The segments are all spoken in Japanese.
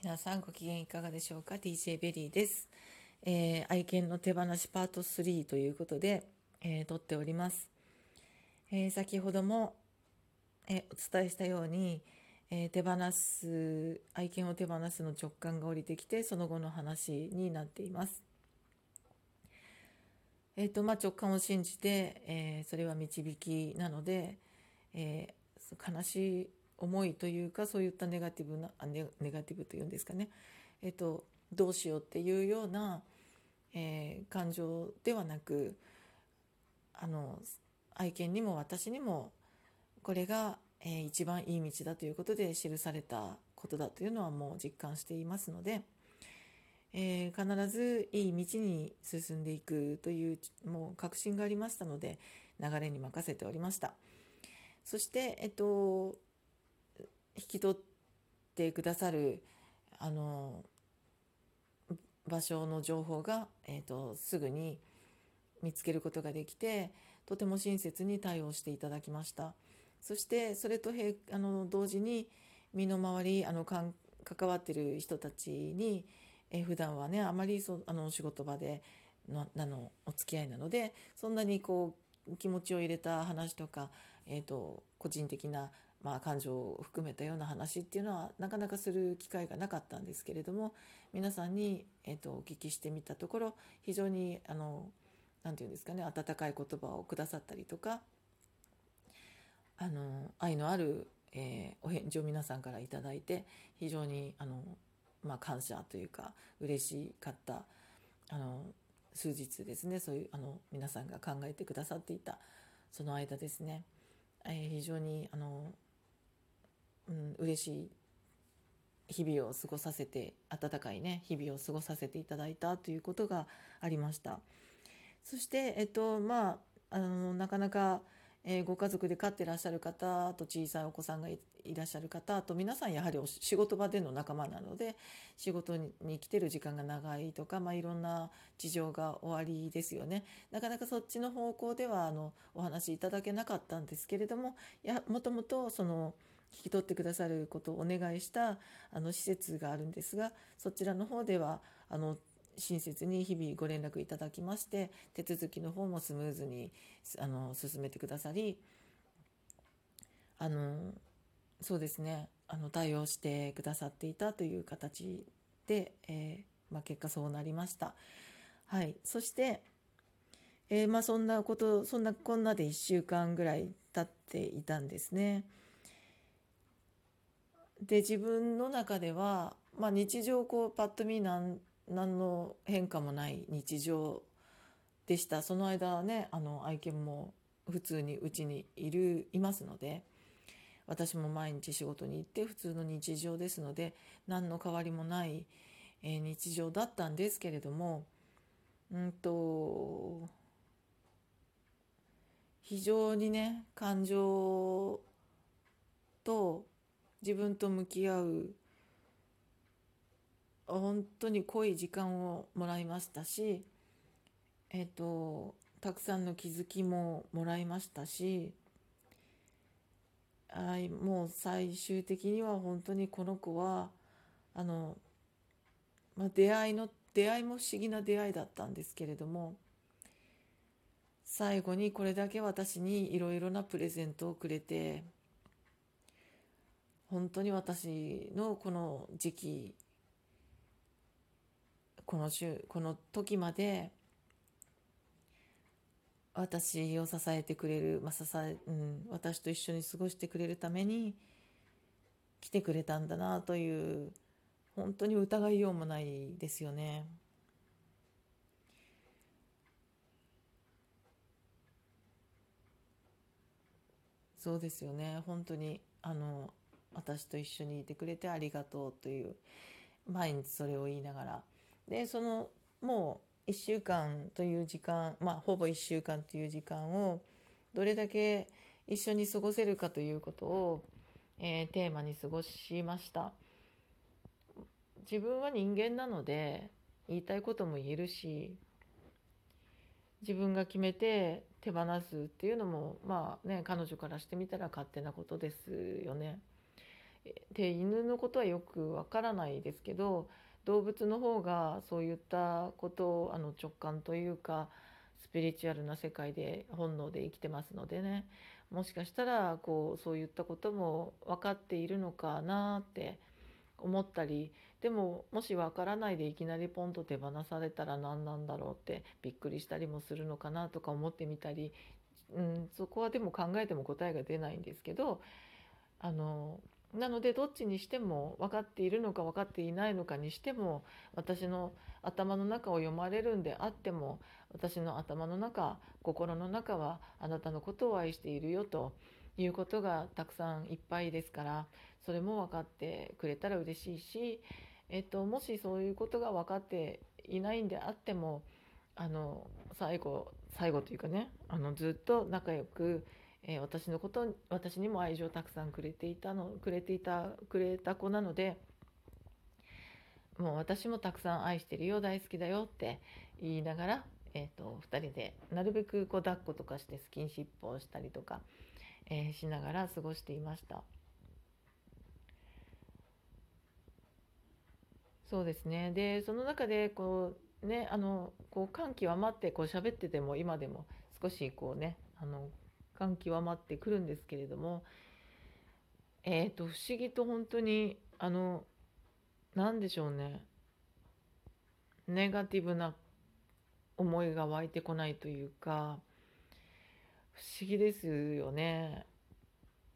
皆さんご機嫌いかがでしょうか？DJ ベリーです、えー、愛犬の手放しパート3ということで、えー、撮っております、えー、先ほども、えお伝えしたように、え手放す愛犬を手放すの直感が降りてきてその後の話になっています。えーとまあ、直感を信じて、えそれは導きなので、え悲しい思いというかそういったネガティブなネネガティブというんですかね、えっと、どうしようっていうような、えー、感情ではなくあの愛犬にも私にもこれが、えー、一番いい道だということで記されたことだというのはもう実感していますので、えー、必ずいい道に進んでいくというもう確信がありましたので流れに任せておりました。そして、えっと、引き取ってくださるあの場所の情報が、えーと、すぐに見つけることができてとても親切に対応していただきました。そしてそれとへあの同時に身の回りあのかん関わってる人たちに、えー、普段はねあまりそあの仕事場でのなのお付き合いなのでそんなにこう気持ちを入れた話とか、えーと個人的なまあ、感情を含めたような話っていうのはなかなかする機会がなかったんですけれども皆さんに、えーと、お聞きしてみたところ非常にあのなて言うんですかね温かい言葉をくださったりとかあの愛のある、えー、お返事を皆さんから頂いて非常にあの、まあ、感謝というか嬉しかったあの数日ですねそういうあの皆さんが考えてくださっていたその間ですね、えー、非常にあのうん、嬉しい日々を過ごさせて温かいね日々を過ごさせていただいたということがありました。そしてえっとまああのなかなか、えー、ご家族で飼ってらっしゃる方と小さいお子さんがいらっしゃる方と皆さんやはり仕事場での仲間なので仕事に来てる時間が長いとか、まあ、いろんな事情がおありですよね。なかなかそっちの方向ではあのお話いただけなかったんですけれどもやもともとその引き取ってくださることをお願いしたあの施設があるんですがそちらの方ではあの親切に日々ご連絡いただきまして手続きの方もスムーズにあの進めてくださりあのそうですねあの対応してくださっていたという形で、えー、まあ、結果そうなりました。はい、そして、えー、まあ、そんなことそんなこんなで1週間ぐらい経っていたんですね。で自分の中では、まあ、日常こうパッと見何何の変化もない日常でした。その間ねあの愛犬も普通にうちにいるいますので私も毎日仕事に行って普通の日常ですので何の変わりもない、えー、日常だったんですけれどもうんと非常にね感情と自分と向き合う本当に濃い時間をもらいましたしえっ、とたくさんの気づきももらいましたしあもう最終的には本当にこの子はあの、まあ、出会いの出会いも不思議な出会いだったんですけれども最後にこれだけ私にいろいろなプレゼントをくれて本当に私のこの時期この週この時まで私を支えてくれる、まあ支えうん、私と一緒に過ごしてくれるために来てくれたんだなという本当に疑いようもないですよね。そうですよね本当にあの私と一緒にいてくれてありがとうという毎日それを言いながらでそのもう1週間という時間まあほぼ1週間という時間をどれだけ一緒に過ごせるかということを、えー、テーマに過ごしました自分は人間なので言いたいことも言えるし自分が決めて手放すっていうのもまあね彼女からしてみたら勝手なことですよね。で犬のことはよくわからないですけど動物の方がそういったことをあの直感というかスピリチュアルな世界で本能で生きてますのでね。もしかしたらこうそういったことも分かっているのかなって思ったりでももし分からないでいきなりポンと手放されたら何なんだろうってびっくりしたりもするのかなとか思ってみたり、うん、そこはでも考えても答えが出ないんですけどあのなのでどっちにしても分かっているのか分かっていないのかにしても私の頭の中を読まれるんであっても私の頭の中心の中はあなたのことを愛しているよということがたくさんいっぱいですからそれも分かってくれたら嬉しいし、えっと、もしそういうことが分かっていないんであってもあの最後最後というかねあのずっと仲良くえー、私のこと私にも愛情をたくさんくれていたのくれていたくれた子なのでもう私もたくさん愛してるよ大好きだよって言いながら、えーと、2人でなるべくこう抱っことかしてスキンシップをしたりとか、えー、しながら過ごしていました。そうですねでその中でこうねあのこう感極まってこう喋ってても今でも少しこうねあの感極まってくるんですけれどもえっ、ー、と不思議と本当にあの何でしょうねネガティブな思いが湧いてこないというか不思議ですよね。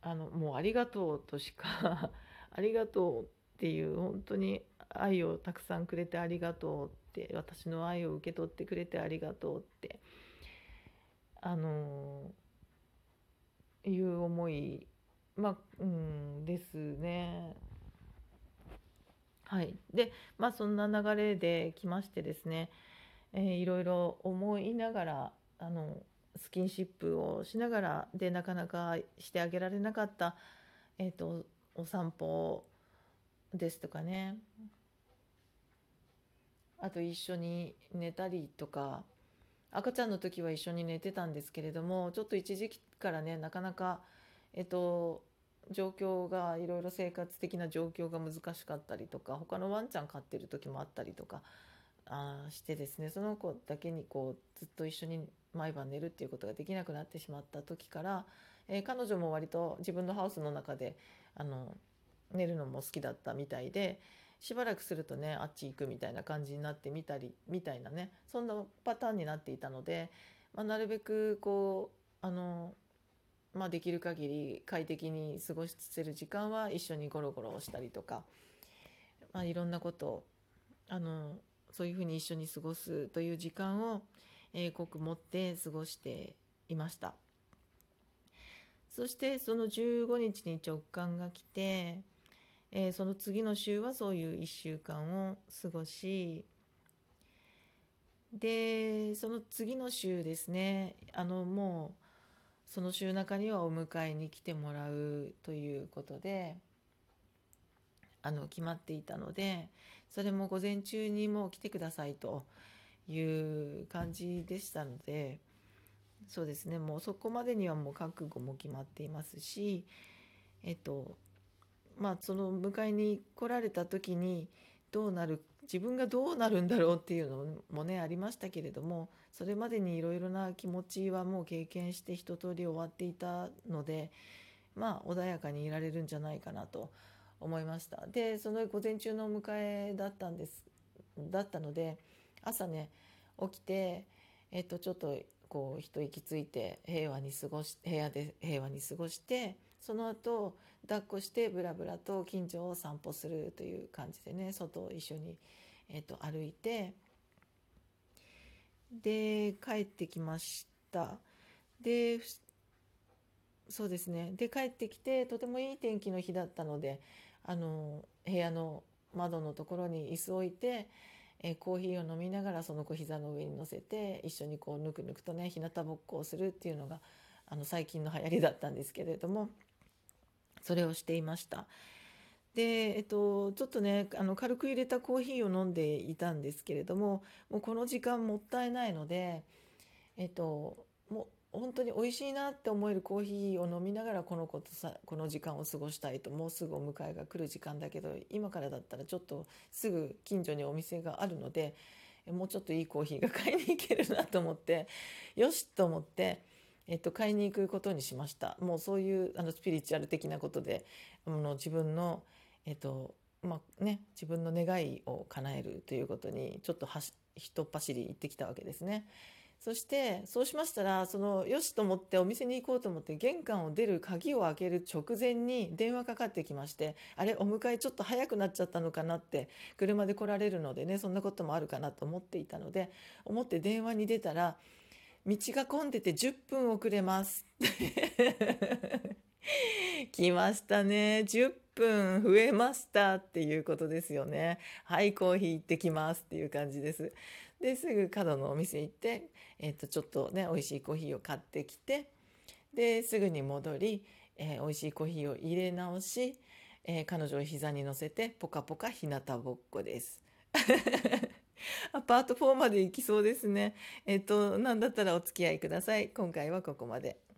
あのもうありがとうとしか ありがとうっていう本当に愛をたくさんくれてありがとうって私の愛を受け取ってくれてありがとうってあのいう思い、まあ、うん、ですね。はい。で、まあ、そんな流れで来ましてですね、えー、いろいろ思いながら、あの、スキンシップをしながら、で、なかなかしてあげられなかった、えっ、ー、と、お散歩ですとかね。あと一緒に寝たりとか、赤ちゃんの時は一緒に寝てたんですけれどもちょっと一時期からねなかなかえっと状況がいろいろ生活的な状況が難しかったりとか他のワンちゃん飼ってる時もあったりとかあしてですねその子だけにこうずっと一緒に毎晩寝るっていうことができなくなってしまった時から、えー、彼女も割と自分のハウスの中であの寝るのも好きだったみたいで、しばらくするとねあっち行くみたいな感じになってみたりみたいなねそんなパターンになっていたので、まあ、なるべくこうあの、まあ、できる限り快適に過ごせる時間は一緒にゴロゴロしたりとか、まあ、いろんなことをあのそういうふうに一緒に過ごすという時間を、えー、濃く持って過ごしていました。そしてその15日に直感が来てえー、その次の週はそういう1週間を過ごしでその次の週ですねあのもうその週中にはお迎えに来てもらうということであの決まっていたのでそれも午前中にもう来てくださいという感じでしたのでそうですねもうそこまでにはもう覚悟も決まっていますしえっとまあその迎えに来られた時にどうなる自分がどうなるんだろうっていうのもねありましたけれどもそれまでにいろいろな気持ちはもう経験して一通り終わっていたのでまあ穏やかにいられるんじゃないかなと思いました。でその午前中のお迎えだったんですだったので朝ね起きてえっとちょっとこう一息ついて平和に過ごし部屋で平和に過ごしてその後抱っこしてブラブラと近所を散歩するという感じでね外を一緒に、えーと、歩いてで帰ってきました。でそうですね。で帰ってきてとてもいい天気の日だったのであの部屋の窓のところに椅子を置いて、えコーヒーを飲みながらその子膝の上に乗せて一緒にこうぬくぬくとね日向ぼっこをするっていうのがあの最近の流行りだったんですけれどもそれをしていました。で、えっと、ちょっとねあの軽く入れたコーヒーを飲んでいたんですけれどももうこの時間もったいないので、えっと、もう本当に美味しいなって思えるコーヒーを飲みながらこの子とさこの時間を過ごしたいともうすぐお迎えが来る時間だけど今からだったらちょっとすぐ近所にお店があるのでもうちょっといいコーヒーが買いに行けるなと思ってよしと思って、えっと、買いに行くことにしましたもうそういうあのスピリチュアル的なことであの自分の、えっとまあね、自分の願いを叶えるということにちょっとはし一っ走り行ってきたわけですね。そしてそうしましたらそのよしと思ってお店に行こうと思って玄関を出る鍵を開ける直前に電話かかってきましてあれお迎えちょっと早くなっちゃったのかなって車で来られるのでねそんなこともあるかなと思っていたので思って電話に出たら道が混んでて10分遅れます。来ましたね。10分増えましたっていうことですよね。はいコーヒー行ってきますっていう感じです。ですぐ角のお店行って、えー、とちょっとね美味しいコーヒーを買ってきてですぐに戻り、えー、美味しいコーヒーを入れ直し、えー、彼女を膝に乗せてポカポカ日向ぼっこです。パート4まで行きそうですね。えっ、と、なんだったらお付き合いください。今回はここまで。